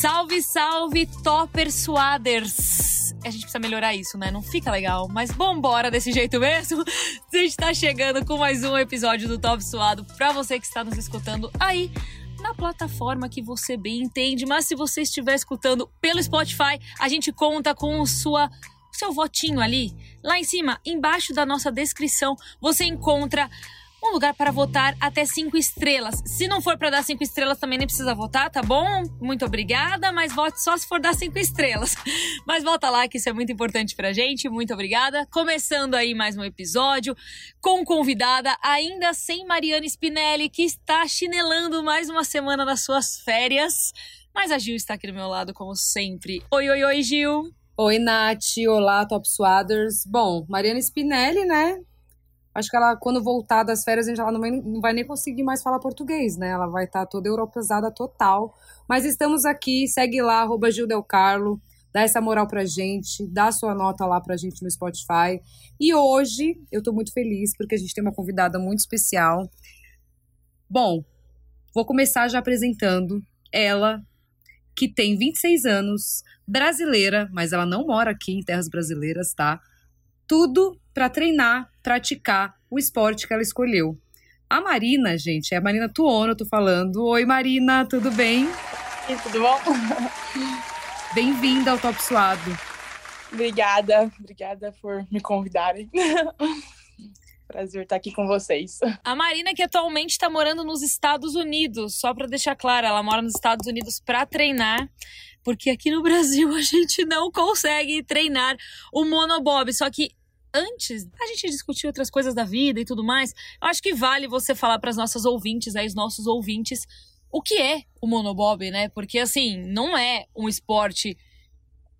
Salve, salve, Topper Suaders! A gente precisa melhorar isso, né? Não fica legal. Mas vambora desse jeito mesmo. A gente tá chegando com mais um episódio do Top Suado pra você que está nos escutando aí na plataforma que você bem entende. Mas se você estiver escutando pelo Spotify, a gente conta com sua seu votinho ali. Lá em cima, embaixo da nossa descrição, você encontra um lugar para votar até cinco estrelas. Se não for para dar cinco estrelas, também nem precisa votar, tá bom? Muito obrigada, mas vote só se for dar cinco estrelas. Mas volta lá, que isso é muito importante pra gente. Muito obrigada. Começando aí mais um episódio com convidada, ainda sem Mariana Spinelli, que está chinelando mais uma semana nas suas férias. Mas a Gil está aqui do meu lado, como sempre. Oi, oi, oi, Gil. Oi, Nath. Olá, Top Swaders. Bom, Mariana Spinelli, né? Acho que ela, quando voltar das férias, ela não vai, não vai nem conseguir mais falar português, né? Ela vai estar tá toda europeizada total. Mas estamos aqui, segue lá, arroba Gil Del Carlo, dá essa moral pra gente, dá sua nota lá pra gente no Spotify. E hoje eu tô muito feliz porque a gente tem uma convidada muito especial. Bom, vou começar já apresentando ela, que tem 26 anos, brasileira, mas ela não mora aqui em terras brasileiras, tá? Tudo para treinar, praticar o esporte que ela escolheu. A Marina, gente, é a Marina Tuono, eu tô falando. Oi, Marina, tudo bem? E tudo bom? Bem-vinda ao Top Suado. Obrigada, obrigada por me convidarem. Prazer estar aqui com vocês. A Marina que atualmente está morando nos Estados Unidos, só para deixar claro, ela mora nos Estados Unidos para treinar porque aqui no Brasil a gente não consegue treinar o monobob. Só que antes a gente discutir outras coisas da vida e tudo mais, eu acho que vale você falar para as nossas ouvintes, aí os nossos ouvintes, o que é o monobob, né? Porque assim, não é um esporte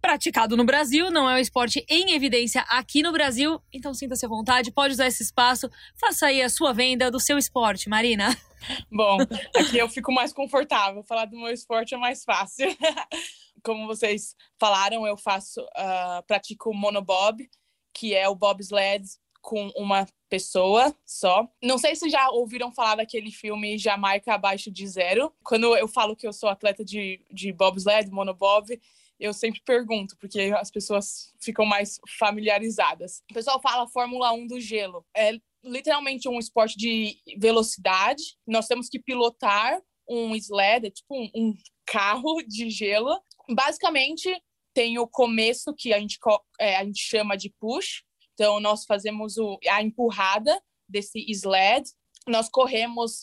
praticado no Brasil, não é um esporte em evidência aqui no Brasil. Então sinta-se à vontade, pode usar esse espaço, faça aí a sua venda do seu esporte, Marina. Bom, aqui eu fico mais confortável, falar do meu esporte é mais fácil. Como vocês falaram, eu faço, uh, pratico monobob, que é o bobsled com uma pessoa só. Não sei se já ouviram falar daquele filme Jamaica Abaixo de Zero. Quando eu falo que eu sou atleta de, de bobsled, monobob, eu sempre pergunto, porque as pessoas ficam mais familiarizadas. O pessoal fala Fórmula 1 do gelo. É literalmente um esporte de velocidade. Nós temos que pilotar um sled, é tipo um, um carro de gelo. Basicamente, tem o começo que a gente, é, a gente chama de push. Então, nós fazemos o, a empurrada desse sled. Nós corremos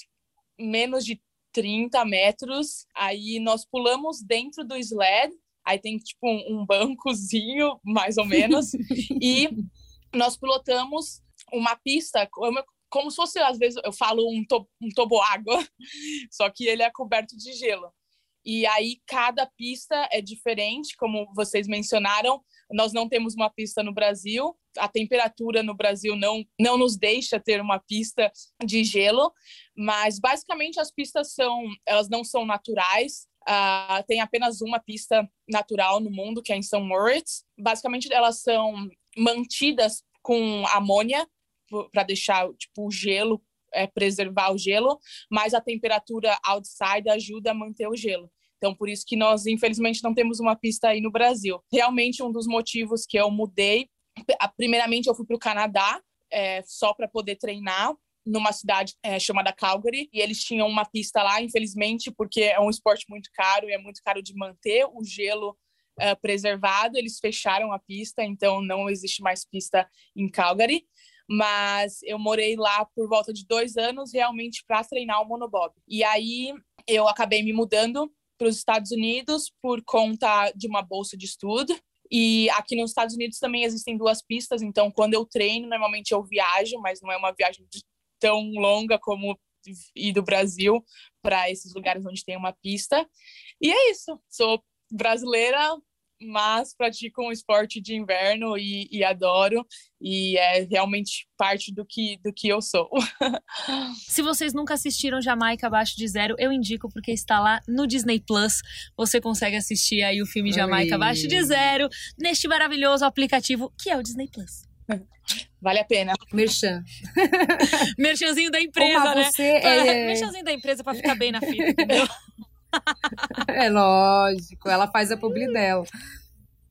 menos de 30 metros. Aí nós pulamos dentro do sled. Aí tem tipo um, um bancozinho, mais ou menos. e nós pilotamos uma pista como, como se fosse, às vezes, eu falo um, to, um toboágua, só que ele é coberto de gelo. E aí cada pista é diferente, como vocês mencionaram. Nós não temos uma pista no Brasil. A temperatura no Brasil não não nos deixa ter uma pista de gelo, mas basicamente as pistas são elas não são naturais. Uh, tem apenas uma pista natural no mundo, que é em São Moritz. Basicamente, elas são mantidas com amônia para deixar tipo o gelo é, preservar o gelo, mas a temperatura outside ajuda a manter o gelo. Então, por isso que nós, infelizmente, não temos uma pista aí no Brasil. Realmente, um dos motivos que eu mudei, primeiramente, eu fui para o Canadá, é, só para poder treinar numa cidade é, chamada Calgary e eles tinham uma pista lá, infelizmente, porque é um esporte muito caro e é muito caro de manter o gelo é, preservado. Eles fecharam a pista, então não existe mais pista em Calgary mas eu morei lá por volta de dois anos realmente para treinar o monobob. E aí eu acabei me mudando para os Estados Unidos por conta de uma bolsa de estudo. E aqui nos Estados Unidos também existem duas pistas, então quando eu treino, normalmente eu viajo, mas não é uma viagem tão longa como ir do Brasil para esses lugares onde tem uma pista. E é isso. Sou brasileira, mas pratico um esporte de inverno e, e, adoro e é realmente parte do que do que eu sou. Se vocês nunca assistiram Jamaica Abaixo de Zero, eu indico porque está lá no Disney Plus. Você consegue assistir aí o filme Jamaica Oi. Abaixo de Zero neste maravilhoso aplicativo que é o Disney Plus. Vale a pena. Merchan. Merchanzinho da empresa, Uma, né? Você é... Merchanzinho da empresa para ficar bem na fita, entendeu? é lógico, ela faz a publi dela.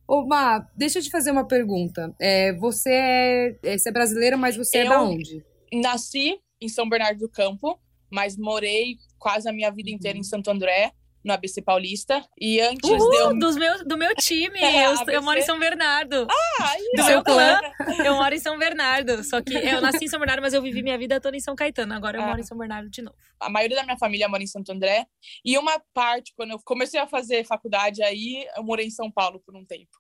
Ô, Má, deixa eu te fazer uma pergunta. É, você, é, é você é brasileira, mas você é Eu da onde? Nasci em São Bernardo do Campo, mas morei quase a minha vida inteira em Santo André, no ABC Paulista. E antes de eu. Uhul, dos meus, do meu time. É, eu, eu moro em São Bernardo. Ah, do ó, meu clã. Eu moro em São Bernardo. Só que eu nasci em São Bernardo, mas eu vivi minha vida toda em São Caetano. Agora eu Ah. moro em São Bernardo de novo. A maioria da minha família mora em Santo André. E uma parte, quando eu comecei a fazer faculdade aí, eu morei em São Paulo por um tempo.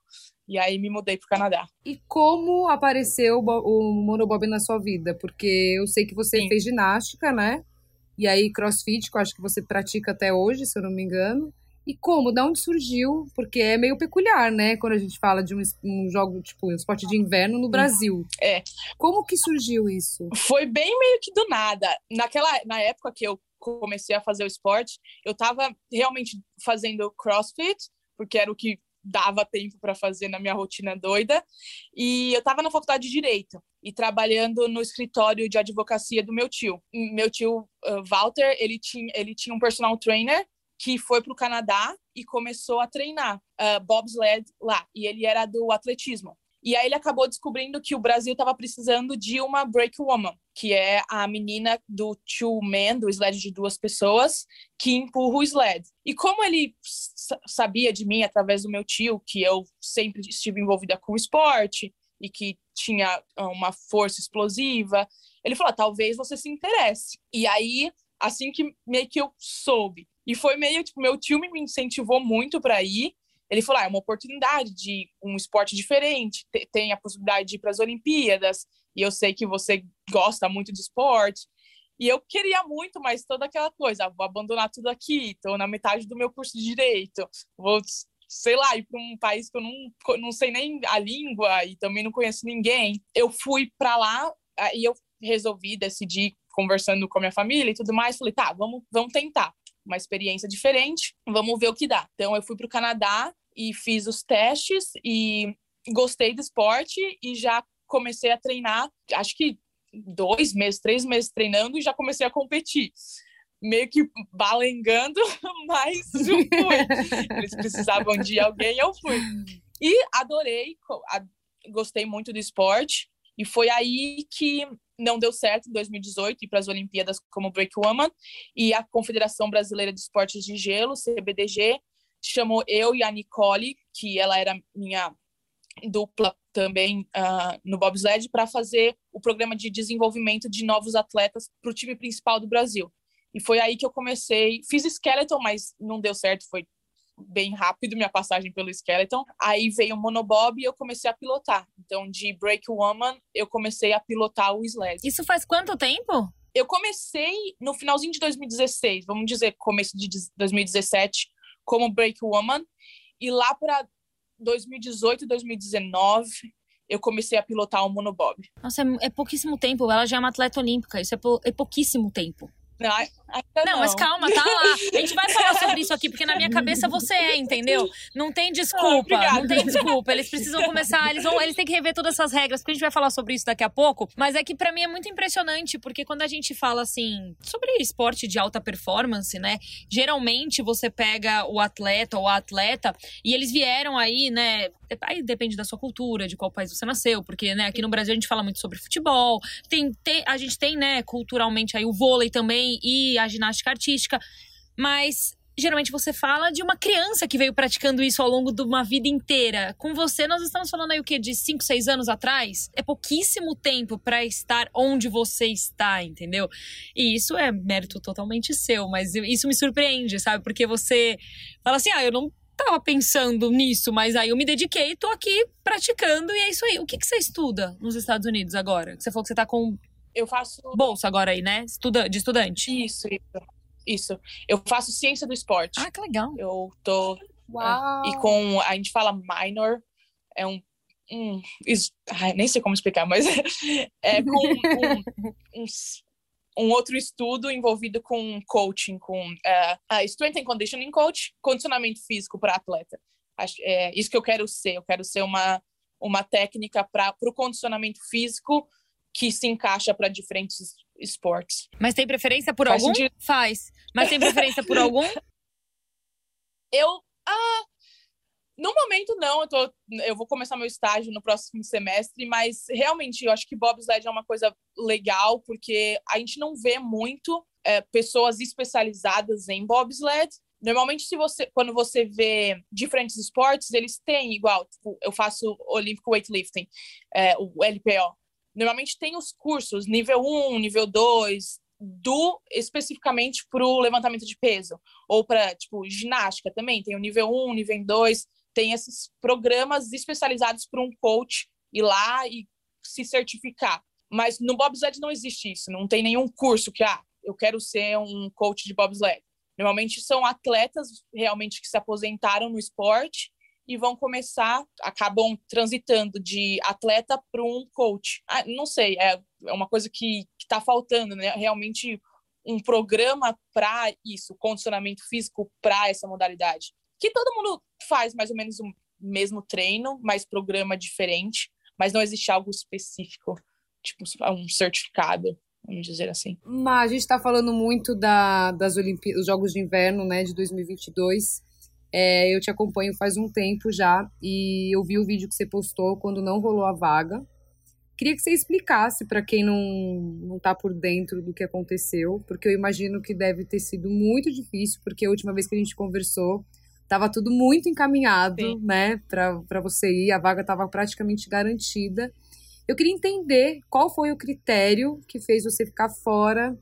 E aí me mudei pro Canadá. E como apareceu o monobob na sua vida? Porque eu sei que você Sim. fez ginástica, né? E aí crossfit, que eu acho que você pratica até hoje, se eu não me engano. E como? Da onde surgiu? Porque é meio peculiar, né? Quando a gente fala de um, um jogo, tipo, um esporte de inverno no Brasil. É. Como que surgiu isso? Foi bem meio que do nada. Naquela, na época que eu comecei a fazer o esporte, eu tava realmente fazendo crossfit, porque era o que dava tempo para fazer na minha rotina doida. E eu tava na faculdade de Direito e trabalhando no escritório de advocacia do meu tio. Meu tio, uh, Walter, ele tinha, ele tinha um personal trainer que foi para o Canadá e começou a treinar uh, bobsled lá. E ele era do atletismo. E aí ele acabou descobrindo que o Brasil estava precisando de uma break woman, que é a menina do two man, do sled de duas pessoas, que empurra o sled. E como ele sa- sabia de mim através do meu tio, que eu sempre estive envolvida com esporte e que tinha ah, uma força explosiva, ele falou: "Ah, talvez você se interesse. E aí, assim que meio que eu soube. E foi meio tipo, meu tio me incentivou muito para ir. Ele falou: ah, é uma oportunidade de um esporte diferente, te- tem a possibilidade de ir para as Olimpíadas, e eu sei que você gosta muito de esporte. E eu queria muito, mas toda aquela coisa, vou abandonar tudo aqui, estou na metade do meu curso de direito, vou, sei lá, ir para um país que eu não, não sei nem a língua e também não conheço ninguém. Eu fui para lá e eu resolvi, decidi, conversando com a minha família e tudo mais, falei, tá, vamos, vamos tentar uma experiência diferente, vamos ver o que dá. Então eu fui para o Canadá e fiz os testes e gostei do esporte e já comecei a treinar, acho que dois meses, três meses treinando e já comecei a competir. Meio que balengando, mas eu fui. Eles precisavam de alguém, eu fui. E adorei, gostei muito do esporte. E foi aí que não deu certo em 2018 ir para as Olimpíadas como Break Woman. E a Confederação Brasileira de Esportes de Gelo, CBDG, chamou eu e a Nicole, que ela era minha dupla também ah, no bobsled, para fazer o programa de desenvolvimento de novos atletas para o time principal do Brasil. E foi aí que eu comecei. Fiz skeleton, mas não deu certo, foi bem rápido minha passagem pelo skeleton. Aí veio o monobob e eu comecei a pilotar. Então, de break woman, eu comecei a pilotar o sled. Isso faz quanto tempo? Eu comecei no finalzinho de 2016, vamos dizer, começo de 2017, como break woman. E lá para 2018, 2019, eu comecei a pilotar o monobob. Nossa, é, é pouquíssimo tempo. Ela já é uma atleta olímpica. Isso é, pou- é pouquíssimo tempo. Não, Não, não, mas calma, tá lá. A gente vai falar sobre isso aqui, porque na minha cabeça você é, entendeu? Não tem desculpa, obrigada. não tem desculpa. Eles precisam começar, eles vão, eles têm que rever todas essas regras, porque a gente vai falar sobre isso daqui a pouco. Mas é que pra mim é muito impressionante, porque quando a gente fala assim sobre esporte de alta performance, né? Geralmente você pega o atleta ou a atleta e eles vieram aí, né? Aí depende da sua cultura, de qual país você nasceu, porque né, aqui no Brasil a gente fala muito sobre futebol, tem, tem- a gente tem, né, culturalmente aí o vôlei também e a ginástica artística, mas geralmente você fala de uma criança que veio praticando isso ao longo de uma vida inteira. Com você, nós estamos falando aí o quê? De 5, 6 anos atrás? É pouquíssimo tempo pra estar onde você está, entendeu? E isso é mérito totalmente seu, mas isso me surpreende, sabe? Porque você fala assim: ah, eu não tava pensando nisso, mas aí eu me dediquei, tô aqui praticando e é isso aí. O que, que você estuda nos Estados Unidos agora? Você falou que você tá com Eu faço bolsa agora aí, né? Estuda, de estudante. isso, isso. Isso. Eu faço ciência do esporte. Ah, que legal. Eu tô Uau! E com, a gente fala minor, é um. um is- ai, nem sei como explicar, mas é com um, um, um outro estudo envolvido com coaching, com a strength and conditioning coach, condicionamento físico para atleta. Acho, é isso que eu quero ser. Eu quero ser uma, uma técnica para o condicionamento físico que se encaixa para diferentes esportes. Mas tem preferência por Faz algum? sentido. Faz. Mas tem preferência por algum? Eu. Ah, no momento, não. Eu, tô, eu vou começar meu estágio no próximo semestre, mas realmente eu acho que bobsled é uma coisa legal, porque a gente não vê muito é, pessoas especializadas em bobsled. Normalmente, se você, quando você vê diferentes esportes, eles têm igual. Tipo, eu faço Olympic Weightlifting, é, o LPO. Normalmente tem os cursos nível 1, nível 2, do especificamente para o levantamento de peso. Ou para, tipo, ginástica também. Tem o nível 1, nível 2 tem esses programas especializados para um coach ir lá e se certificar. Mas no bobsled não existe isso, não tem nenhum curso que, ah, eu quero ser um coach de bobsled. Normalmente são atletas realmente que se aposentaram no esporte e vão começar, acabam transitando de atleta para um coach. Ah, não sei, é, é uma coisa que está faltando, né? Realmente um programa para isso, condicionamento físico para essa modalidade que todo mundo faz mais ou menos o mesmo treino, mas programa diferente, mas não existe algo específico, tipo um certificado, vamos dizer assim. Mas a gente está falando muito da, das Olimpíadas, dos Jogos de Inverno, né, de 2022. É, eu te acompanho faz um tempo já e eu vi o vídeo que você postou quando não rolou a vaga. Queria que você explicasse para quem não não está por dentro do que aconteceu, porque eu imagino que deve ter sido muito difícil, porque a última vez que a gente conversou, Tava tudo muito encaminhado, Sim. né, para você ir, a vaga estava praticamente garantida. Eu queria entender qual foi o critério que fez você ficar fora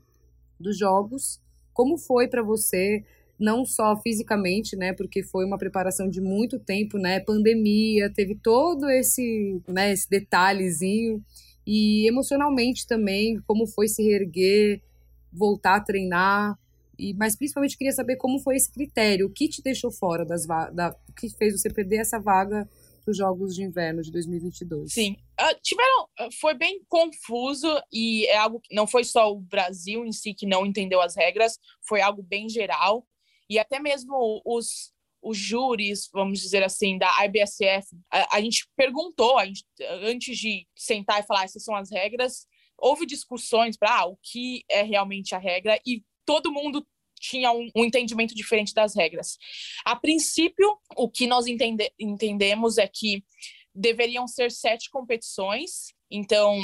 dos jogos, como foi para você, não só fisicamente, né, porque foi uma preparação de muito tempo, né, pandemia, teve todo esse, né, esse detalhezinho, e emocionalmente também, como foi se reerguer, voltar a treinar, e, mas principalmente queria saber como foi esse critério, o que te deixou fora das da, o que fez você perder essa vaga para os Jogos de Inverno de 2022. Sim, uh, tiveram, uh, foi bem confuso e é algo que não foi só o Brasil em si que não entendeu as regras, foi algo bem geral. E até mesmo os os júris, vamos dizer assim, da IBSF, a, a gente perguntou, a gente, antes de sentar e falar essas são as regras, houve discussões para ah, o que é realmente a regra? E todo mundo tinha um, um, entendimento diferente das regras. A princípio, o que nós entende entendemos é que deveriam ser sete competições. Então,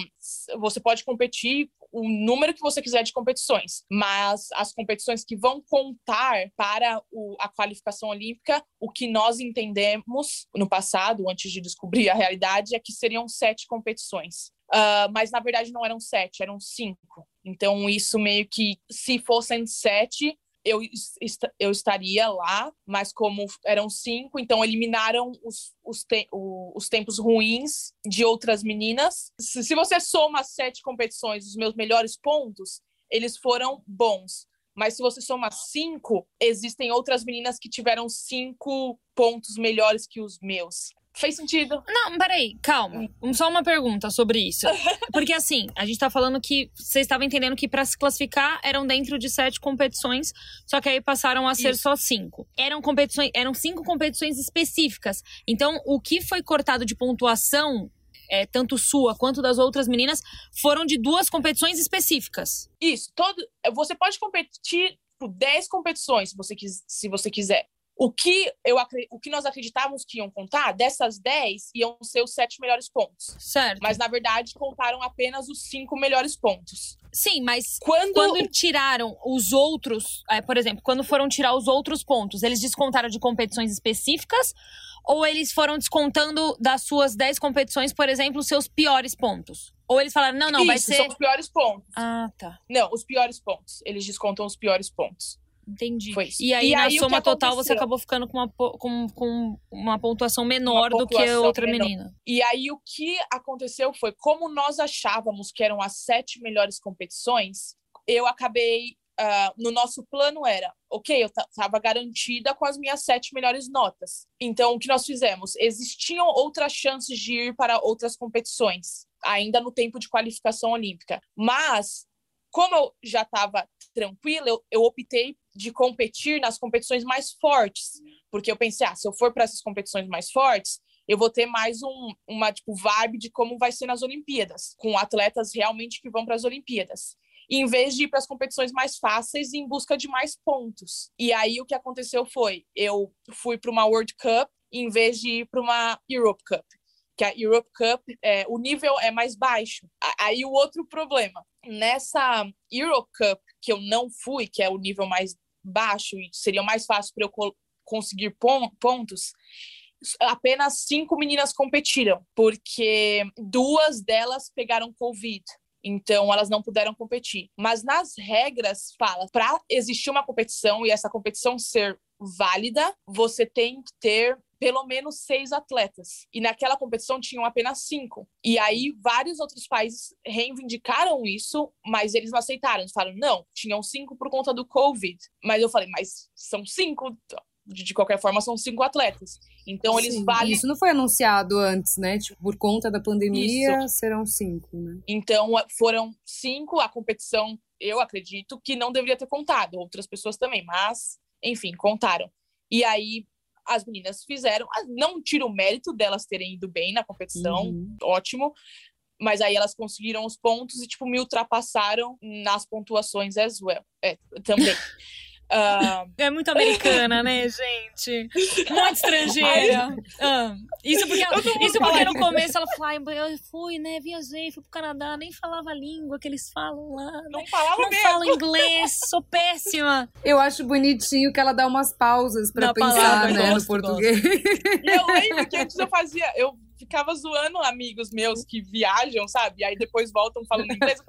você pode competir o número que você quiser de competições, mas as competições que vão contar para o, a qualificação olímpica, o que nós entendemos no passado, antes de descobrir a realidade, é que seriam sete competições. Uh, mas na verdade não eram sete, eram cinco. Então, isso meio que, se fossem sete, eu, eu estaria lá, mas como eram cinco, então eliminaram os, os, te, o, os tempos ruins de outras meninas. Se, se você soma sete competições, os meus melhores pontos, eles foram bons. Mas se você soma cinco, existem outras meninas que tiveram cinco pontos melhores que os meus. Fez sentido. Não, peraí, calma. Hum. Só uma pergunta sobre isso. Porque assim, a gente tá falando que vocês estavam entendendo que para se classificar eram dentro de sete competições, só que aí passaram a ser isso. só cinco. Eram competições, eram cinco competições específicas. Então, o que foi cortado de pontuação é, tanto sua quanto das outras meninas, foram de duas competições específicas. Isso. Todo, você pode competir por 10 competições, se você, se você quiser. O que, eu, o que nós acreditávamos que iam contar, dessas 10, iam ser os sete melhores pontos. Certo. Mas, na verdade, contaram apenas os cinco melhores pontos. Sim, mas quando, quando tiraram os outros, é, por exemplo, quando foram tirar os outros pontos, eles descontaram de competições específicas ou eles foram descontando das suas 10 competições, por exemplo, os seus piores pontos? Ou eles falaram, não, não, Isso, vai ser. São os piores pontos. Ah, tá. Não, os piores pontos. Eles descontam os piores pontos. Entendi. Foi isso. E aí, e na aí, soma total, você acabou ficando com uma, com, com uma pontuação menor uma do que a outra menor. menina. E aí, o que aconteceu foi, como nós achávamos que eram as sete melhores competições, eu acabei. Uh, no nosso plano era, ok, eu estava garantida com as minhas sete melhores notas. Então, o que nós fizemos? Existiam outras chances de ir para outras competições, ainda no tempo de qualificação olímpica. Mas como eu já estava tranquila, eu, eu, optei de competir nas competições mais fortes, porque eu pensei, ah, se eu for para essas competições mais fortes, eu vou ter mais um, uma tipo vibe de como vai ser nas Olimpíadas, com atletas realmente que vão para as Olimpíadas. em vez de ir para as competições mais fáceis em busca de mais pontos. E aí o que aconteceu foi, eu fui para uma World Cup em vez de ir para uma Europe Cup que a Europe Cup, é, o nível é mais baixo. Aí o outro problema, nessa Europe Cup, que eu não fui, que é o nível mais baixo e seria mais fácil para eu conseguir pontos, apenas cinco meninas competiram, porque duas delas pegaram Covid. Então, elas não puderam competir. Mas nas regras, fala, para existir uma competição e essa competição ser válida, você tem que ter pelo menos seis atletas. E naquela competição tinham apenas cinco. E aí vários outros países reivindicaram isso, mas eles não aceitaram. Eles falaram, não, tinham cinco por conta do Covid. Mas eu falei, mas são cinco. De qualquer forma, são cinco atletas. Então, eles Sim, valem. Isso não foi anunciado antes, né? Tipo, por conta da pandemia, isso. serão cinco, né? Então, foram cinco. A competição, eu acredito, que não deveria ter contado. Outras pessoas também, mas, enfim, contaram. E aí, as meninas fizeram. Não tiro o mérito delas terem ido bem na competição, uhum. ótimo. Mas aí elas conseguiram os pontos e, tipo, me ultrapassaram nas pontuações as well. É, também. Uh... É muito americana, né, gente? Muito estrangeira. Uh, isso porque, isso porque no começo ela falou, eu fui, né, viajei, fui pro Canadá, nem falava a língua que eles falam lá. Não né? falava Não mesmo. falo inglês, sou péssima. Eu acho bonitinho que ela dá umas pausas pra pensar, palavra, né, gosto, no português. Eu lembro que antes eu fazia, eu ficava zoando amigos meus que viajam, sabe? E aí depois voltam falando inglês.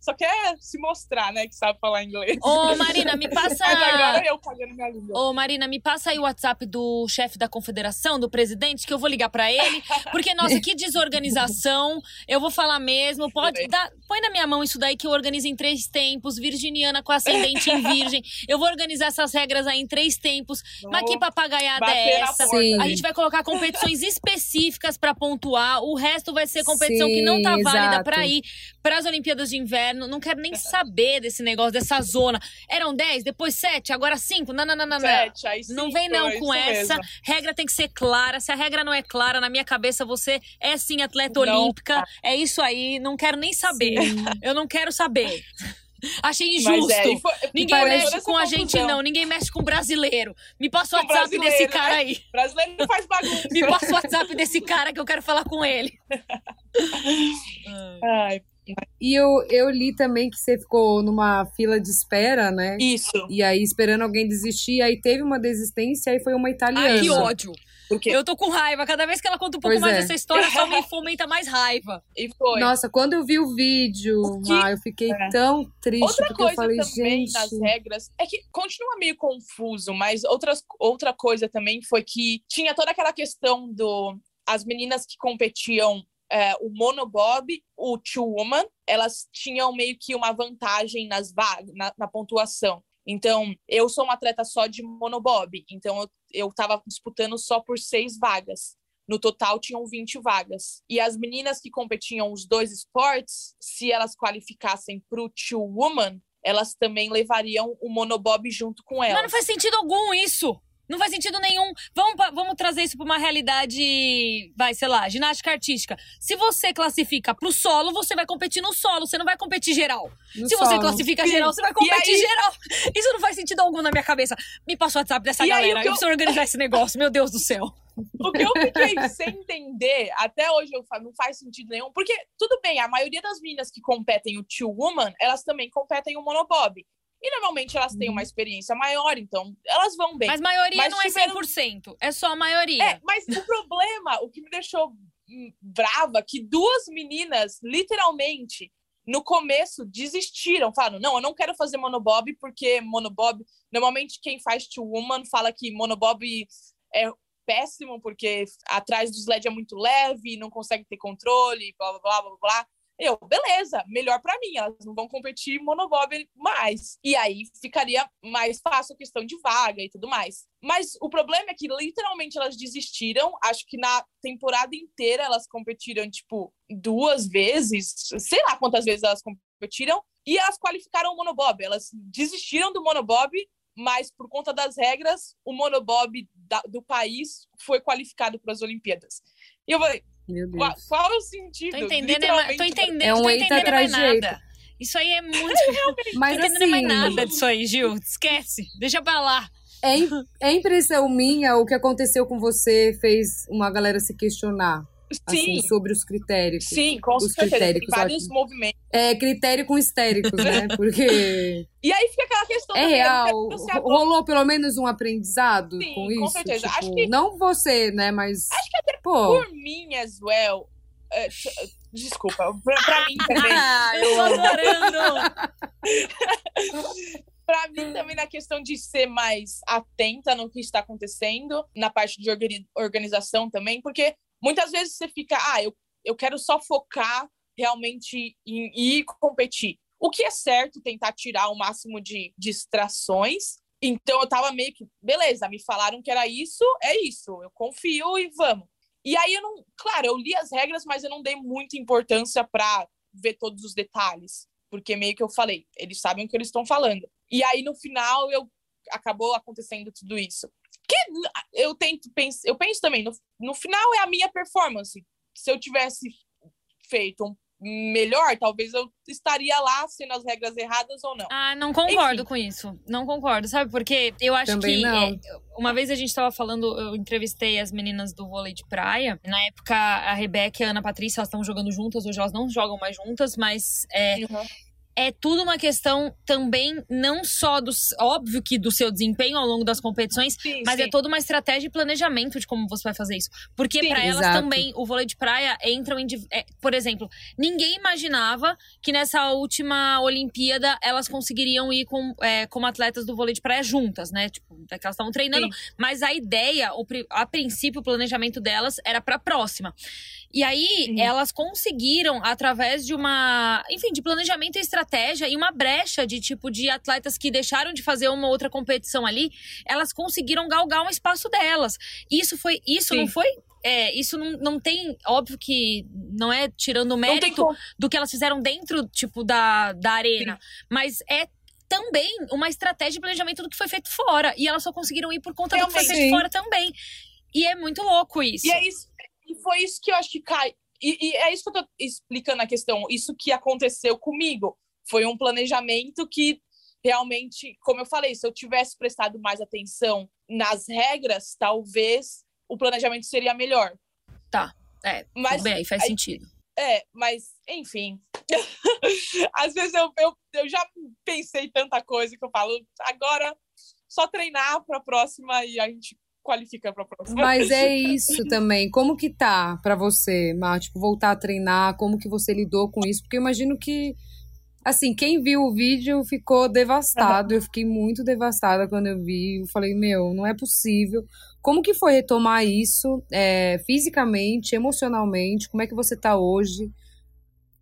Só quer se mostrar, né, que sabe falar inglês. Ô, Marina, me passa. Mas agora eu pagando minha língua. Ô, Marina, me passa aí o WhatsApp do chefe da confederação, do presidente, que eu vou ligar para ele. Porque, nossa, que desorganização. Eu vou falar mesmo. Pode dar. Põe na minha mão isso daí que eu organizo em três tempos. Virginiana com ascendente em virgem. Eu vou organizar essas regras aí em três tempos. Mas que papagaiada é essa? A gente vai colocar competições específicas para pontuar. O resto vai ser competição Sim, que não tá válida para ir para as Olimpíadas de Inverno. Não quero nem saber desse negócio, dessa zona. Eram 10, depois 7, agora 5. Não, não, não, não. não. Sete, aí Não cinco, vem não é com essa. mesmo. Regra tem que ser clara. Se a regra não é clara, na minha cabeça você é sim atleta Não. olímpica. É isso aí. Não quero nem saber. Eu não quero saber. Achei injusto. é, e foi- Ninguém mexe com a gente, não. Ninguém mexe com brasileiro. Me passa o Com WhatsApp desse brasileiro, cara né? aí. Brasileiro não faz bagunça. Me passa o WhatsApp desse cara que eu quero falar com ele. Ai, E eu, eu li também que você ficou numa fila de espera, né? isso. E aí, esperando alguém desistir, aí teve uma desistência, aí foi uma italiana. Ai, que ódio. Porque Eu tô com raiva. Cada vez que ela conta um pouco Pois mais é. dessa história, só me fomenta mais raiva. e foi. Nossa, quando eu vi o vídeo, O que- ah, eu fiquei É. tão triste, Outra porque coisa eu falei, também gente. nas regras é que continua meio confuso, mas outras, outra coisa também foi que tinha toda aquela questão do as meninas que competiam é, o monobob, o two woman, elas tinham meio que uma vantagem nas vagas, na, na pontuação. Então, eu sou uma atleta só de monobob, então eu, eu tava disputando só por seis vagas. No total, tinham 20 vagas. E as meninas que competiam os dois esportes, se elas qualificassem pro two woman, elas também levariam o monobob junto com elas. Mas não faz sentido algum isso. Não faz sentido nenhum. Vamos, vamos trazer isso pra uma realidade, vai, sei lá, ginástica artística. Se você classifica pro solo, você vai competir no solo, você não vai competir geral. no Se você solo. classifica Sim. geral, você vai competir aí- geral. Isso não faz sentido algum na minha cabeça. Me passa o WhatsApp dessa E aí, galera. que eu eu- preciso organizar esse negócio, meu Deus do céu. O que eu fiquei sem entender, até hoje eu falo, não faz sentido nenhum, porque tudo bem, a maioria das meninas que competem o two woman, elas também competem o monobob. E normalmente elas têm uma experiência maior, então elas vão bem. Mas maioria Mas não é tiveram- 100%. É só a maioria. É, mas o problema, o que me deixou hum, brava, que duas meninas, literalmente, no começo, desistiram. Falaram, não, eu não quero fazer monobob, porque monobob... Normalmente, quem faz two woman fala que monobob é péssimo, porque atrás do sled é muito leve, não consegue ter controle, blá, blá, blá, blá, blá. Eu, beleza, melhor pra mim, elas não vão competir monobob mais. E aí ficaria mais fácil a questão de vaga e tudo mais. Mas o problema é que literalmente elas desistiram. Acho que na temporada inteira elas competiram, tipo, duas vezes, sei lá quantas vezes elas competiram, e elas qualificaram o monobob. Elas desistiram do monobob, mas por conta das regras, o monobob da- do país foi qualificado para as Olimpíadas. E eu falei, Meu qual, Deus. qual é o sentido? Tô entendendo, é, Literalmente, tô entendendo, É um tô entendendo, não é atrás eita. nada. Isso aí é muito. Mas Não entendendo mais assim, nada disso aí, Gil. Esquece. Deixa pra lá. é, é impressão minha, o que aconteceu com você fez uma galera se questionar assim, Sim, sobre os critérios. sim, com os certeza. Tem vários ótimo. movimentos. É critério com histéricos, né? Porque E aí fica aquela questão é real. Rolou pelo menos um aprendizado Sim, com com isso? certeza. Tipo, Acho que- Não você, né? Mas. Acho que até Pô, por mim as well. é, desculpa, pra, pra mim também. Ah, Eu adorando. Pra mim também na questão de ser mais atenta no que está acontecendo, na parte de organi- organização também, porque muitas vezes você fica, ah, eu, eu quero só focar realmente em ir competir. O que é certo, tentar tirar o máximo de distrações. Então eu tava meio que, beleza, me falaram que era isso, é isso, eu confio e vamos. E aí eu não, claro, eu li as regras, mas eu não dei muita importância pra ver todos os detalhes, porque meio que eu falei, eles sabem o que eles estão falando. E aí no final eu acabou acontecendo tudo isso. Que eu tento pensar, eu penso também, no, no final é a minha performance. Se eu tivesse feito um melhor, talvez eu estaria lá sendo as regras erradas ou não. Ah, não concordo Enfim. com isso. Não concordo, sabe? Porque eu acho Também que. não. é, uma vez a gente tava falando, eu entrevistei as meninas do vôlei de praia. Na época, a Rebeca e a Ana Patrícia, elas estão jogando juntas, hoje elas não jogam mais juntas, mas é, Uhum. É tudo uma questão também, não só do. Óbvio que do seu desempenho ao longo das competições, Sim, mas sim. é toda uma estratégia e planejamento de como você vai fazer isso. Porque Sim, pra elas exato. também, o vôlei de praia entram em. é, por exemplo, ninguém imaginava que nessa última Olimpíada elas conseguiriam ir com, é, como atletas do vôlei de praia juntas, né? Tipo, é que elas estavam treinando. Mas a ideia, o, a princípio, o planejamento delas era pra próxima. E aí, elas conseguiram, através de uma. Enfim, de planejamento e estratégia e uma brecha de tipo de atletas que deixaram de fazer uma outra competição ali, elas conseguiram galgar um espaço delas. Isso foi. Isso não Sim. foi. É, isso não, não tem. Óbvio que não é tirando o Não mérito do que elas fizeram dentro, tipo, da, da arena. Mas é também uma estratégia de planejamento do que foi feito fora. E elas só conseguiram ir por conta do que foi feito Sim. fora também. E é muito louco isso. E é isso. E foi isso que eu acho que cai. E, e é isso que eu tô explicando a questão. Isso que aconteceu comigo. Foi um planejamento que realmente, como eu falei, se eu tivesse prestado mais atenção nas regras, talvez o planejamento seria melhor. É, Mas tudo bem, aí faz aí- sentido. É, mas, enfim. Às vezes eu, eu, eu já pensei tanta coisa que eu falo, agora só treinar para a próxima e a gente qualifica para a próxima. Mas é isso também. Como que tá pra você, Má? Tipo, voltar a treinar? Como que você lidou com isso? Porque eu imagino que, assim, quem viu o vídeo ficou devastado. Eu fiquei muito devastada quando eu vi. Eu falei, meu, não é possível. Como que foi retomar isso é, fisicamente, emocionalmente? Como é que você tá hoje?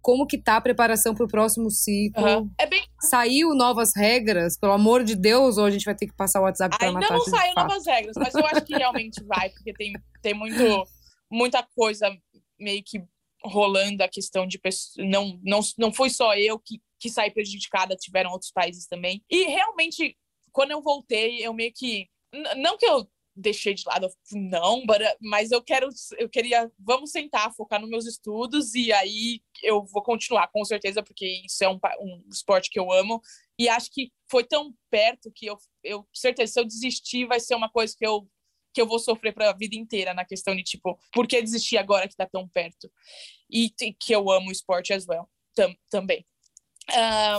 Como que tá a preparação pro próximo ciclo? Aham. É bem. Saiu novas regras? Pelo amor de Deus, ou a gente vai ter que passar o WhatsApp pra Ainda Natasha não de saiu novas regras, mas eu acho que realmente vai, porque tem, tem muito, muita coisa meio que rolando a questão de pessoas. Não, não, não foi só eu que, que saí prejudicada, tiveram outros países também. E realmente, quando eu voltei, eu meio que. Não que eu deixei de lado, não, mas eu quero, eu queria, vamos sentar, focar nos meus estudos e aí eu vou continuar, com certeza, porque isso é um, um esporte que eu amo e acho que foi tão perto que eu, eu certeza, se eu desistir vai ser uma coisa que eu que eu vou sofrer para a vida inteira na questão de tipo, por que desistir agora que tá tão perto? E que eu amo o esporte as well, tam, também. Ah,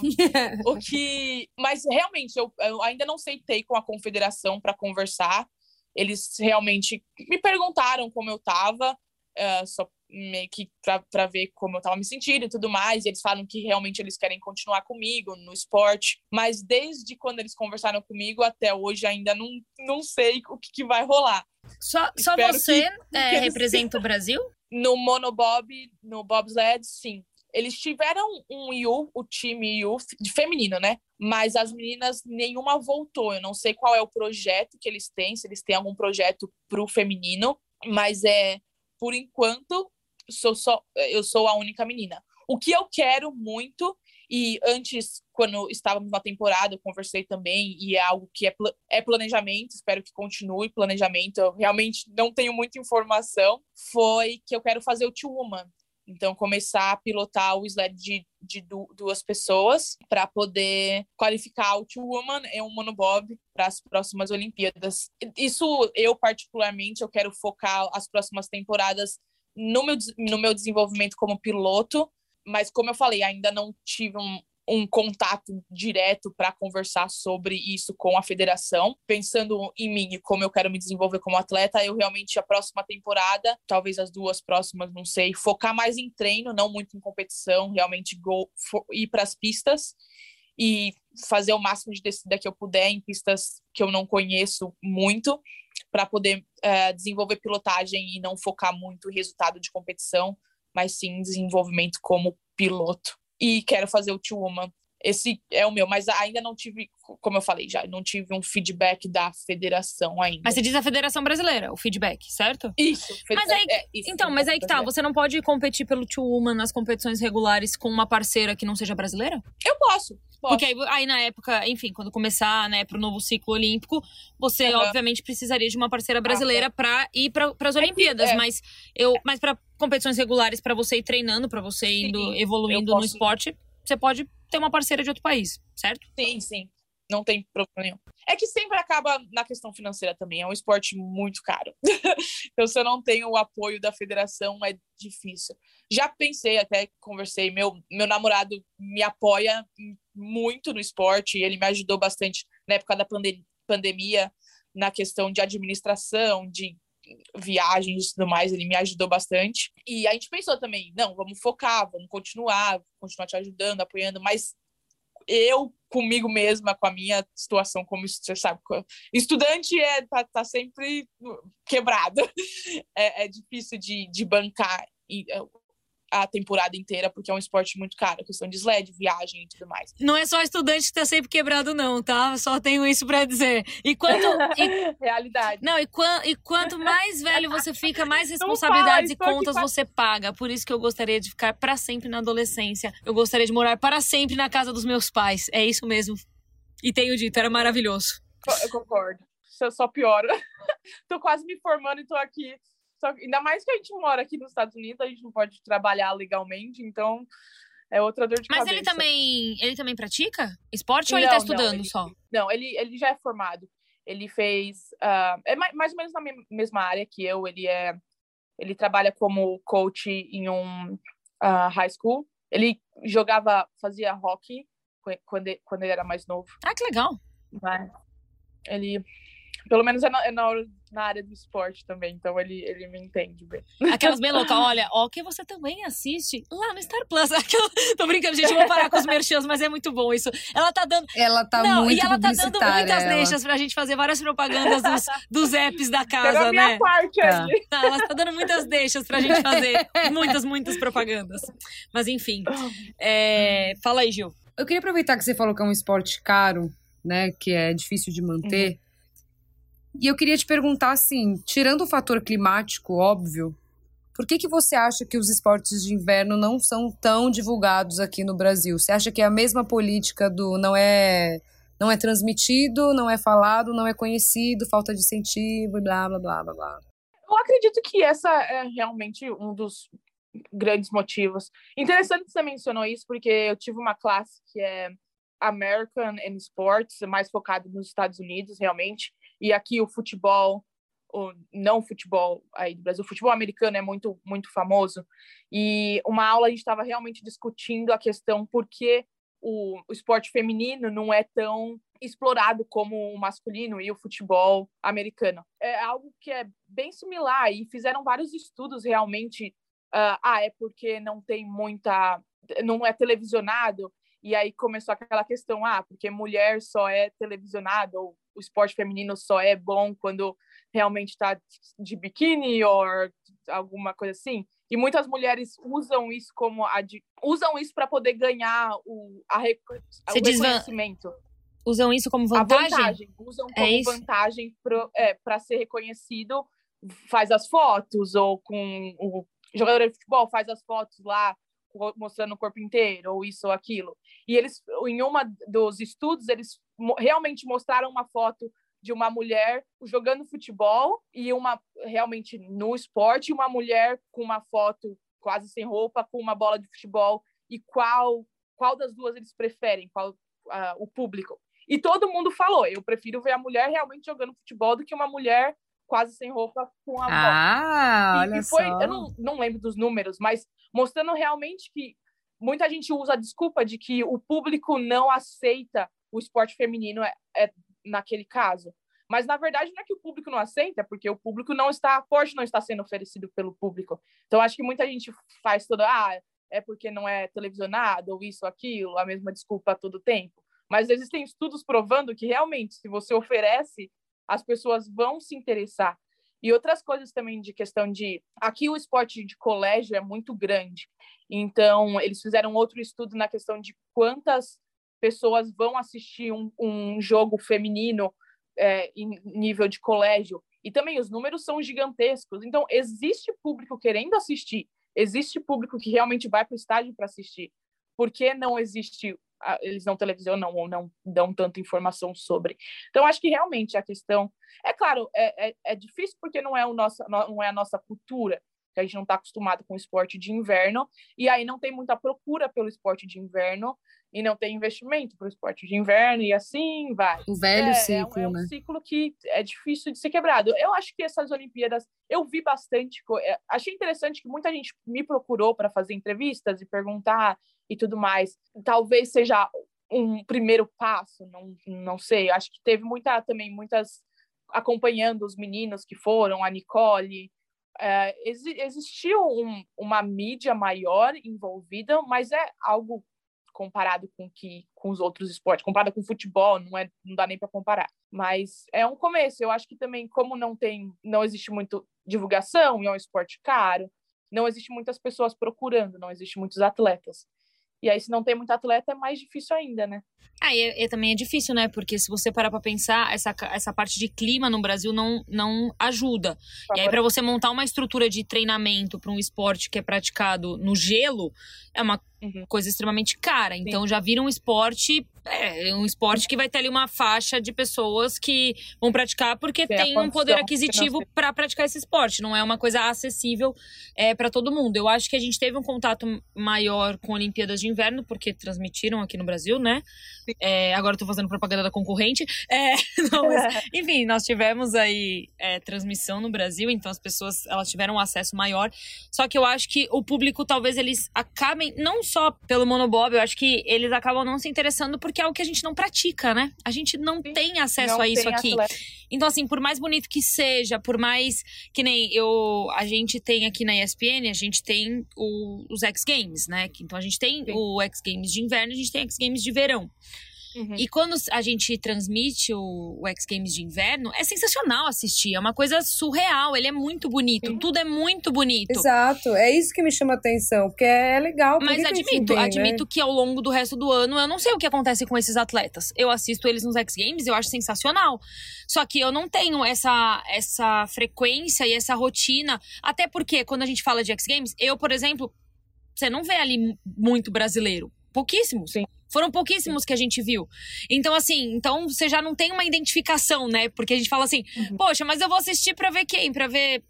o que, mas realmente eu, eu ainda não sentei com a confederação para conversar. Eles realmente me perguntaram como eu tava, ah, só meio que para ver como eu tava me sentindo e tudo mais. E eles falam que realmente eles querem continuar comigo no esporte, mas desde quando eles conversaram comigo até hoje ainda não, não sei o que, que vai rolar. Só, só Espero você que- é, que representa o Brasil? No monobob, no bobsled, sim. Eles tiveram um IU, o time IU, de feminino, né? Mas as meninas, nenhuma voltou. Eu não sei qual é o projeto que eles têm, se eles têm algum projeto pro feminino, mas é, por enquanto, sou só, eu sou a única menina. O que eu quero muito, e antes, quando estávamos na temporada, eu conversei também, e é algo que é, é planejamento, espero que continue planejamento, eu realmente não tenho muita informação, foi que eu quero fazer o Two Woman. Então, começar a pilotar o sled de, de duas pessoas para poder qualificar o Two Woman e o Monobob para as próximas Olimpíadas. Isso, eu particularmente, eu quero focar as próximas temporadas no meu, no meu desenvolvimento como piloto, mas como eu falei, ainda não tive um, um contato direto para conversar sobre isso com a federação. Pensando em mim e como eu quero me desenvolver como atleta, eu realmente a próxima temporada, talvez as duas próximas, não sei, focar mais em treino, não muito em competição, realmente go, for, ir para as pistas e fazer o máximo de descida que eu puder em pistas que eu não conheço muito, para poder é, desenvolver pilotagem e não focar muito em resultado de competição, mas sim em desenvolvimento como piloto e quero fazer o Two Woman. Esse é o meu, mas ainda não tive, como eu falei já, não tive um feedback da federação ainda. Mas você diz a Federação Brasileira, o feedback, certo? Isso. Mas aí, é, isso, então, mas aí que tá, você não pode competir pelo Two Woman nas competições regulares com uma parceira que não seja brasileira? Eu posso. Posso. Porque aí, aí, na época, enfim, quando começar, né, pro novo ciclo olímpico, você uhum. obviamente precisaria de uma parceira brasileira ah, tá. para ir para as Olimpíadas, é, mas eu, mas para competições regulares para você ir treinando, para você ir indo evoluindo no esporte, você pode ter uma parceira de outro país, certo? Sim, sim. Não tem problema nenhum. É que sempre acaba na questão financeira também. É um esporte muito caro. então, se eu não tenho o apoio da federação, é difícil. Já pensei, até conversei. Meu, meu namorado me apoia muito no esporte. Ele me ajudou bastante na época da pandem pandemia, na questão de administração, de viagens e tudo mais, ele me ajudou bastante. E a gente pensou também, não, vamos focar, vamos continuar, continuar te ajudando, apoiando, mas eu comigo mesma, com a minha situação como você sabe, estudante é tá, tá sempre quebrado. É, é difícil de, de bancar a temporada inteira, porque é um esporte muito caro, questão de sled, viagem e tudo mais. Não é só estudante que tá sempre quebrado, não, tá? Só tenho isso para dizer. E quanto. E... Realidade. Não, e, qu... e quanto mais velho você fica, mais responsabilidades e contas você paga. Por isso que eu gostaria de ficar para sempre na adolescência. Eu gostaria de morar para sempre na casa dos meus pais. É isso mesmo. E tenho dito, era maravilhoso. Eu concordo. Isso só piora. tô quase me formando e tô aqui só, ainda mais que a gente mora aqui nos Estados Unidos, a gente não pode trabalhar legalmente, então é outra dor de Mas cabeça. Mas ele também, ele também pratica esporte ou ele tá estudando não, ele, só? Não, ele, ele já é formado. Ele fez. Uh, é mais, mais ou menos na mesma área que eu. Ele é. Ele trabalha como coach em um uh, high school. Ele jogava, fazia hockey quando ele, quando ele era mais novo. Ah, que legal. Ele pelo menos é na, é na, na, área do esporte também, então ele, ele me entende bem. Aquelas bem loucas, olha, ó, que você também assiste lá no Star Plus. Aquela... Tô brincando, gente, vou parar com os merchans, mas é muito bom isso. Ela tá dando. Ela tá Não, muito E ela tá dando muitas ela. deixas pra gente fazer várias propagandas dos, dos apps da casa, Pega né? Minha parte tá. Tá, ela tá dando muitas deixas pra gente fazer muitas, muitas propagandas. Mas enfim. É... Fala aí, Gil. Eu queria aproveitar que você falou que é um esporte caro, né? Que é difícil de manter. Uhum. E eu queria te perguntar assim, tirando o fator climático, óbvio, por que, que você acha que os esportes de inverno não são tão divulgados aqui no Brasil? Você acha que é a mesma política do não é não é transmitido, não é falado, não é conhecido, falta de incentivo, blá blá blá blá blá? Eu acredito que essa é realmente um dos grandes motivos. Interessante que você mencionou isso, porque eu tive uma classe que é American in Sports, mais focado nos Estados Unidos, realmente. E aqui o futebol, o não futebol aí do Brasil, o futebol americano é muito, muito famoso. E uma aula a gente estava realmente discutindo a questão por que o, o esporte feminino não é tão explorado como o masculino e o futebol americano. É algo que é bem similar e fizeram vários estudos realmente. Uh, ah, é porque não tem muita. não é televisionado. E aí começou aquela questão, ah, porque mulher só é televisionada, ou o esporte feminino só é bom quando realmente está de biquíni ou alguma coisa assim. E muitas mulheres usam isso como a usam isso para poder ganhar o, a, o reconhecimento. Usam isso como vantagem? Vantagem. Usam é como é vantagem para é, ser reconhecido. Faz as fotos, ou com o jogador de futebol faz as fotos lá mostrando o corpo inteiro, ou isso ou aquilo. E eles, em uma dos estudos, eles realmente mostraram uma foto de uma mulher jogando futebol e uma realmente no esporte, uma mulher com uma foto quase sem roupa com uma bola de futebol e qual qual das duas eles preferem, qual uh, o público. E todo mundo falou, eu prefiro ver a mulher realmente jogando futebol do que uma mulher quase sem roupa com a bola. Ah, e, olha e foi, só. Eu não, não lembro dos números, mas mostrando realmente que muita gente usa a desculpa de que o público não aceita o esporte feminino é, é naquele caso. Mas na verdade não é que o público não aceita, porque o público não está, forte não está sendo oferecido pelo público. Então acho que muita gente faz toda, ah, é porque não é televisionado, ou isso, aquilo, a mesma desculpa todo tempo. Mas existem estudos provando que realmente, se você oferece, as pessoas vão se interessar. E outras coisas também de questão de. Aqui o esporte de colégio é muito grande. Então, eles fizeram outro estudo na questão de quantas pessoas vão assistir um, um jogo feminino é, em nível de colégio. E também os números são gigantescos. Então, existe público querendo assistir existe público que realmente vai para o estádio para assistir. Por que não existe, eles não televisionam ou não dão tanta informação sobre? Então, acho que realmente a questão. É claro, é, é, é difícil porque não é, o nosso, não é a nossa cultura, que a gente não está acostumado com o esporte de inverno, e aí não tem muita procura pelo esporte de inverno, e não tem investimento para o esporte de inverno, e assim vai. O velho é, ciclo, é um, é um né? ciclo que é difícil de ser quebrado. Eu acho que essas Olimpíadas, eu vi bastante, é, achei interessante que muita gente me procurou para fazer entrevistas e perguntar e tudo mais. Talvez seja um primeiro passo, não, não sei. Acho que teve muita também muitas acompanhando os meninos que foram, a Nicole, é, existiu um, uma mídia maior envolvida, mas é algo comparado com que com os outros esportes, comparado com futebol, não é, não dá nem para comparar. Mas é um começo. Eu acho que também como não tem, não existe muito divulgação e é um esporte caro, não existe muitas pessoas procurando, não existe muitos atletas. E aí, se não tem muito atleta, é mais difícil ainda, né? Ah, e, e, também é difícil, né? Porque se você parar para pensar, essa, essa parte de clima no Brasil não, não ajuda. E aí, para você montar uma estrutura de treinamento para um esporte que é praticado no gelo, é uma uhum. coisa extremamente cara. Então, Sim. já vira um esporte é um esporte que vai ter ali uma faixa de pessoas que vão praticar porque tem, tem um poder aquisitivo para praticar esse esporte. Não é uma coisa acessível é, para todo mundo. Eu acho que a gente teve um contato maior com Olimpíadas de Inverno, porque transmitiram aqui no Brasil, né? É, agora estou fazendo propaganda da concorrente. É, não, mas, enfim, nós tivemos aí é, transmissão no Brasil, então as pessoas elas tiveram um acesso maior. Só que eu acho que o público talvez eles acabem, não só pelo monobob, eu acho que eles acabam não se interessando por porque é o que a gente não pratica, né? A gente não Sim, tem acesso não a isso aqui. Atleta. Então, assim, por mais bonito que seja, por mais que nem eu. A gente tem aqui na ESPN, a gente tem o, os X Games, né? Então a gente tem Sim. o X Games de inverno, a gente tem X Games de verão. Uhum. E quando a gente transmite o, o, X Games de inverno, é sensacional assistir. É uma coisa surreal. Ele é muito bonito. Sim. Tudo é muito bonito. Exato. É isso que me chama atenção. Porque é legal. Mas admito, vem, admito né? que ao longo do resto do ano eu não sei o que acontece com esses atletas. Eu assisto eles nos X Games, eu acho sensacional. Só que eu não tenho essa, essa frequência e essa rotina. Até porque quando a gente fala de X Games, eu, por exemplo, você não vê ali muito brasileiro. Pouquíssimos. Sim. Foram pouquíssimos que a gente viu. Então, assim, então você já não tem uma identificação, né? Porque a gente fala assim, uhum. poxa, mas eu vou assistir pra ver quem? Pra ver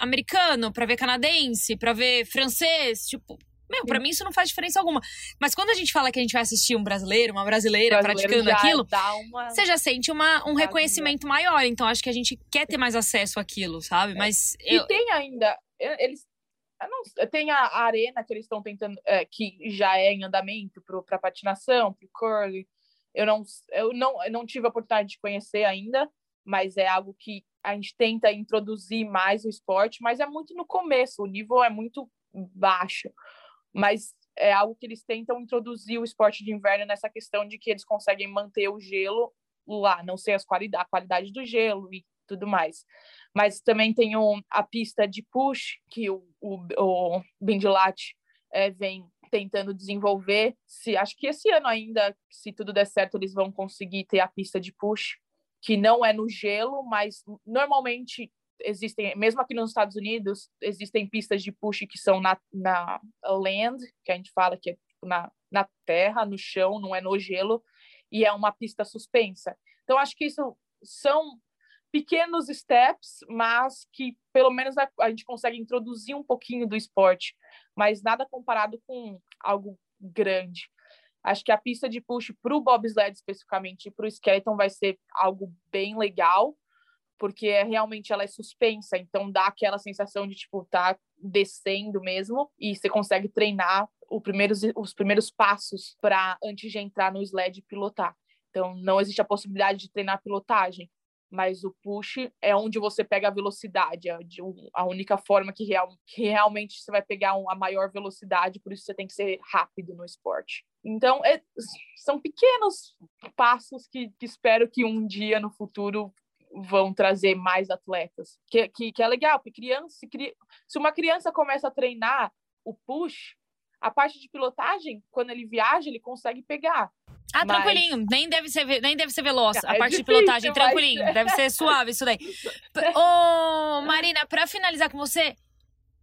americano, pra ver canadense, pra ver francês, tipo. Meu, pra mim isso não faz diferença alguma. Mas quando a gente fala que a gente vai assistir um brasileiro, uma brasileira brasileiro praticando aquilo, uma... você já sente uma, um reconhecimento maior. Então acho que a gente quer ter mais acesso àquilo, sabe? É. Mas. Eu... E tem ainda. Eles não, tem a, arena que eles estão tentando, é, que já é em andamento para patinação, para curling. Eu não, eu, não, eu não tive a oportunidade de conhecer ainda, mas é algo que a gente tenta introduzir mais o esporte, mas é muito no começo, o nível é muito baixo. Mas é algo que eles tentam introduzir o esporte de inverno nessa questão de que eles conseguem manter o gelo lá, não sei as qualidade, a qualidade do gelo e tudo mais. Mas também tem um, a pista de push, que o, o, o é, vem tentando desenvolver. Se Acho que esse ano ainda, se tudo der certo, eles vão conseguir ter a pista de push, que não é no gelo, mas normalmente existem, mesmo aqui nos Estados Unidos, existem pistas de push que são na, na land, que a gente fala que é na, na terra, no chão, não é no gelo, e é uma pista suspensa. Então, acho que isso são pequenos steps, mas que pelo menos a, a, gente consegue introduzir um pouquinho do esporte, mas nada comparado com algo grande. Acho que a pista de push para o bobsled especificamente para o skeleton vai ser algo bem legal, porque é, realmente ela é suspensa, então dá aquela sensação de tipo tá descendo mesmo e você consegue treinar primeiros, os primeiros passos para antes de entrar no sled pilotar. Então não existe a possibilidade de treinar pilotagem, mas o push é onde você pega a velocidade, é a única forma que, real, que realmente você vai pegar a maior velocidade, por isso você tem que ser rápido no esporte. Então, é, são pequenos passos que, que espero que um dia no futuro vão trazer mais atletas. Que, que, que é legal, porque criança, se, se uma criança começa a treinar o push, a parte de pilotagem, quando ele viaja, ele consegue pegar. Ah, mas... tranquilinho, nem deve ser, nem deve ser veloz. É a parte difícil, de pilotagem, tranquilinho. Mas... Deve ser suave isso daí. Ô, Marina, para finalizar com você,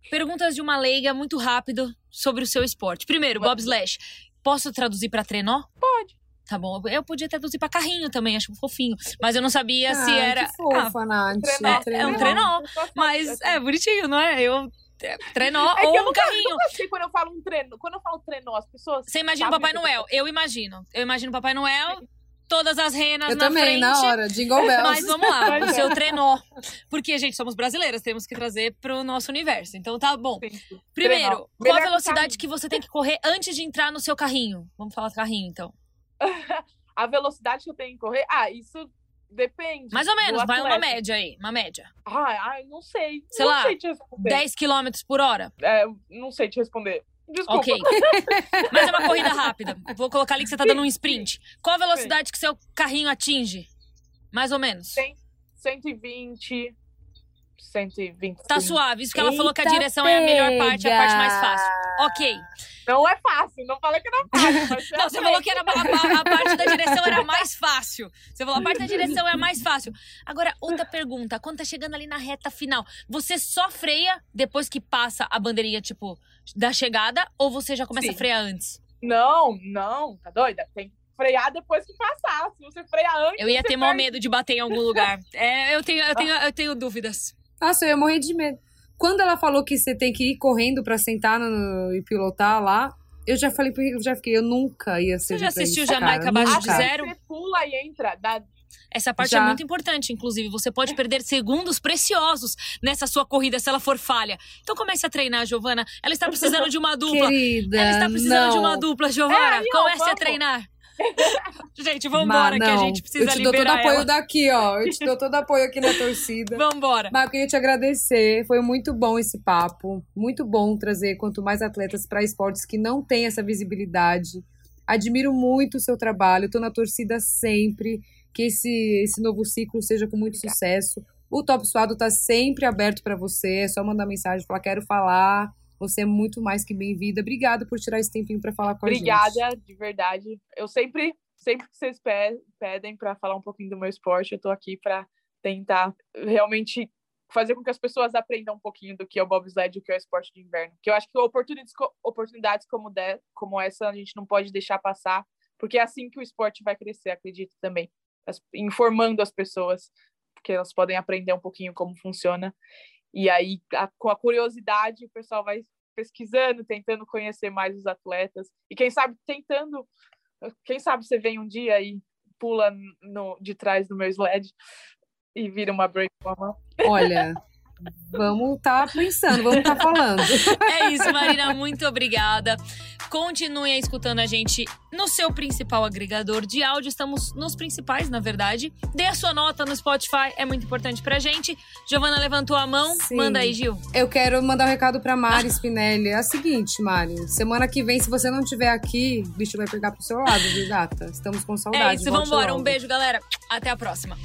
perguntas de uma leiga muito rápido sobre o seu esporte. Primeiro, bobslash. Posso traduzir para trenó? Pode. Tá bom, eu podia traduzir pra carrinho também, acho fofinho. Mas eu não sabia ah, se era. Que fofa, ah, Nath. É, é, um trenó. Mas é bonitinho, não é? Eu é, trenó é ou um nunca, carrinho. Nunca sei quando eu falo um trenó. Quando eu falo trenó, as pessoas. Você imagina o Papai Noel? Eu imagino. Eu imagino o Papai Noel. Todas as renas eu na também, frente. na hora, Jingle Bells. Mas vamos lá, o seu trenó. Porque, gente, somos brasileiras, temos que trazer pro nosso universo. Então tá bom. Sim. Primeiro, qual a velocidade que você tem que correr antes de entrar no seu carrinho? Vamos falar carrinho, então. a velocidade que eu tenho que correr. Ah, isso depende. Mais ou menos, vai uma média aí, uma média. Ah, ah não sei. Sei não lá, sei 10 km por hora? É, não sei te responder. Desculpa. Ok. Mas é uma corrida rápida. Vou colocar ali que você tá dando um sprint. Qual a velocidade que seu carrinho atinge? Mais ou menos. 100, 120, 120. Tá suave. Isso que ela falou que a direção pega. é a melhor parte, a parte mais fácil. Ok. Não é fácil, não falei que não é fácil. não, você falou que era a, a, a, parte da direção era mais fácil. Você falou a parte da direção é mais fácil. Agora, outra pergunta. Quando tá chegando ali na reta final, você só freia depois que passa a bandeirinha, tipo, da chegada? Ou você já começa Sim. a frear antes? Não, não. Tá doida? Tem que frear depois que passar. Se você freia antes. Eu ia ter maior medo de bater em algum lugar. É, eu tenho, eu tenho, eu tenho dúvidas. Nossa, eu ia morrer de medo. Quando ela falou que você tem que ir correndo para sentar no, e pilotar lá, eu já falei, eu já fiquei, eu nunca ia ser. Você já assistiu Jamaica abaixo de zero? Você pula e entra. Dá... Essa parte é já. é muito importante, inclusive. Você pode perder segundos preciosos nessa sua corrida se ela for falha. Então comece a treinar, Giovana. Ela está precisando de uma dupla. Querida, ela está precisando não. de uma dupla, Giovana. É, comece vamos. a treinar. Gente, vambora, que a gente precisa liberar Eu te dou todo ela. apoio daqui, ó. Eu te dou todo apoio aqui na torcida. Vambora. Mas eu queria te agradecer. Foi muito bom esse papo. Muito bom trazer quanto mais atletas para esportes que não têm essa visibilidade. Admiro muito o seu trabalho. Estou na torcida sempre. Que esse, esse novo ciclo seja com muito Obrigada. sucesso. O Top Suado está sempre aberto para você. É só mandar mensagem, falar quero falar. Você é muito mais que bem-vinda. Obrigada por tirar esse tempinho para falar com Obrigada, a gente. Obrigada, de verdade. Eu sempre, sempre que vocês pedem para falar um pouquinho do meu esporte, eu estou aqui para tentar realmente fazer com que as pessoas aprendam um pouquinho do que é o bobsled e o que é o esporte de inverno. Que eu acho que oportunidades, oportunidades como, como essa a gente não pode deixar passar, porque é assim que o esporte vai crescer, acredito também. Informando as pessoas, porque elas podem aprender um pouquinho como funciona e aí, a, com a curiosidade, o pessoal vai pesquisando, tentando conhecer mais os atletas. E quem sabe tentando, quem sabe você vem um dia e pula no, de trás do meu sled e vira uma break Olha, Vamos estar tá pensando, vamos estar tá falando. É isso, Marina, muito obrigada. Continue escutando a gente no seu principal agregador de áudio. Estamos nos principais, na verdade. Dê a sua nota no Spotify, é muito importante pra gente. Giovana levantou a mão. Sim. Manda aí, Gil. Eu quero mandar um recado pra Mari Spinelli. É a seguinte, Mari. Semana que vem, se você não estiver aqui, o bicho vai pegar pro seu lado, viu, gata? Estamos com saudade. É isso, vamos embora. Um beijo, galera. Até a próxima.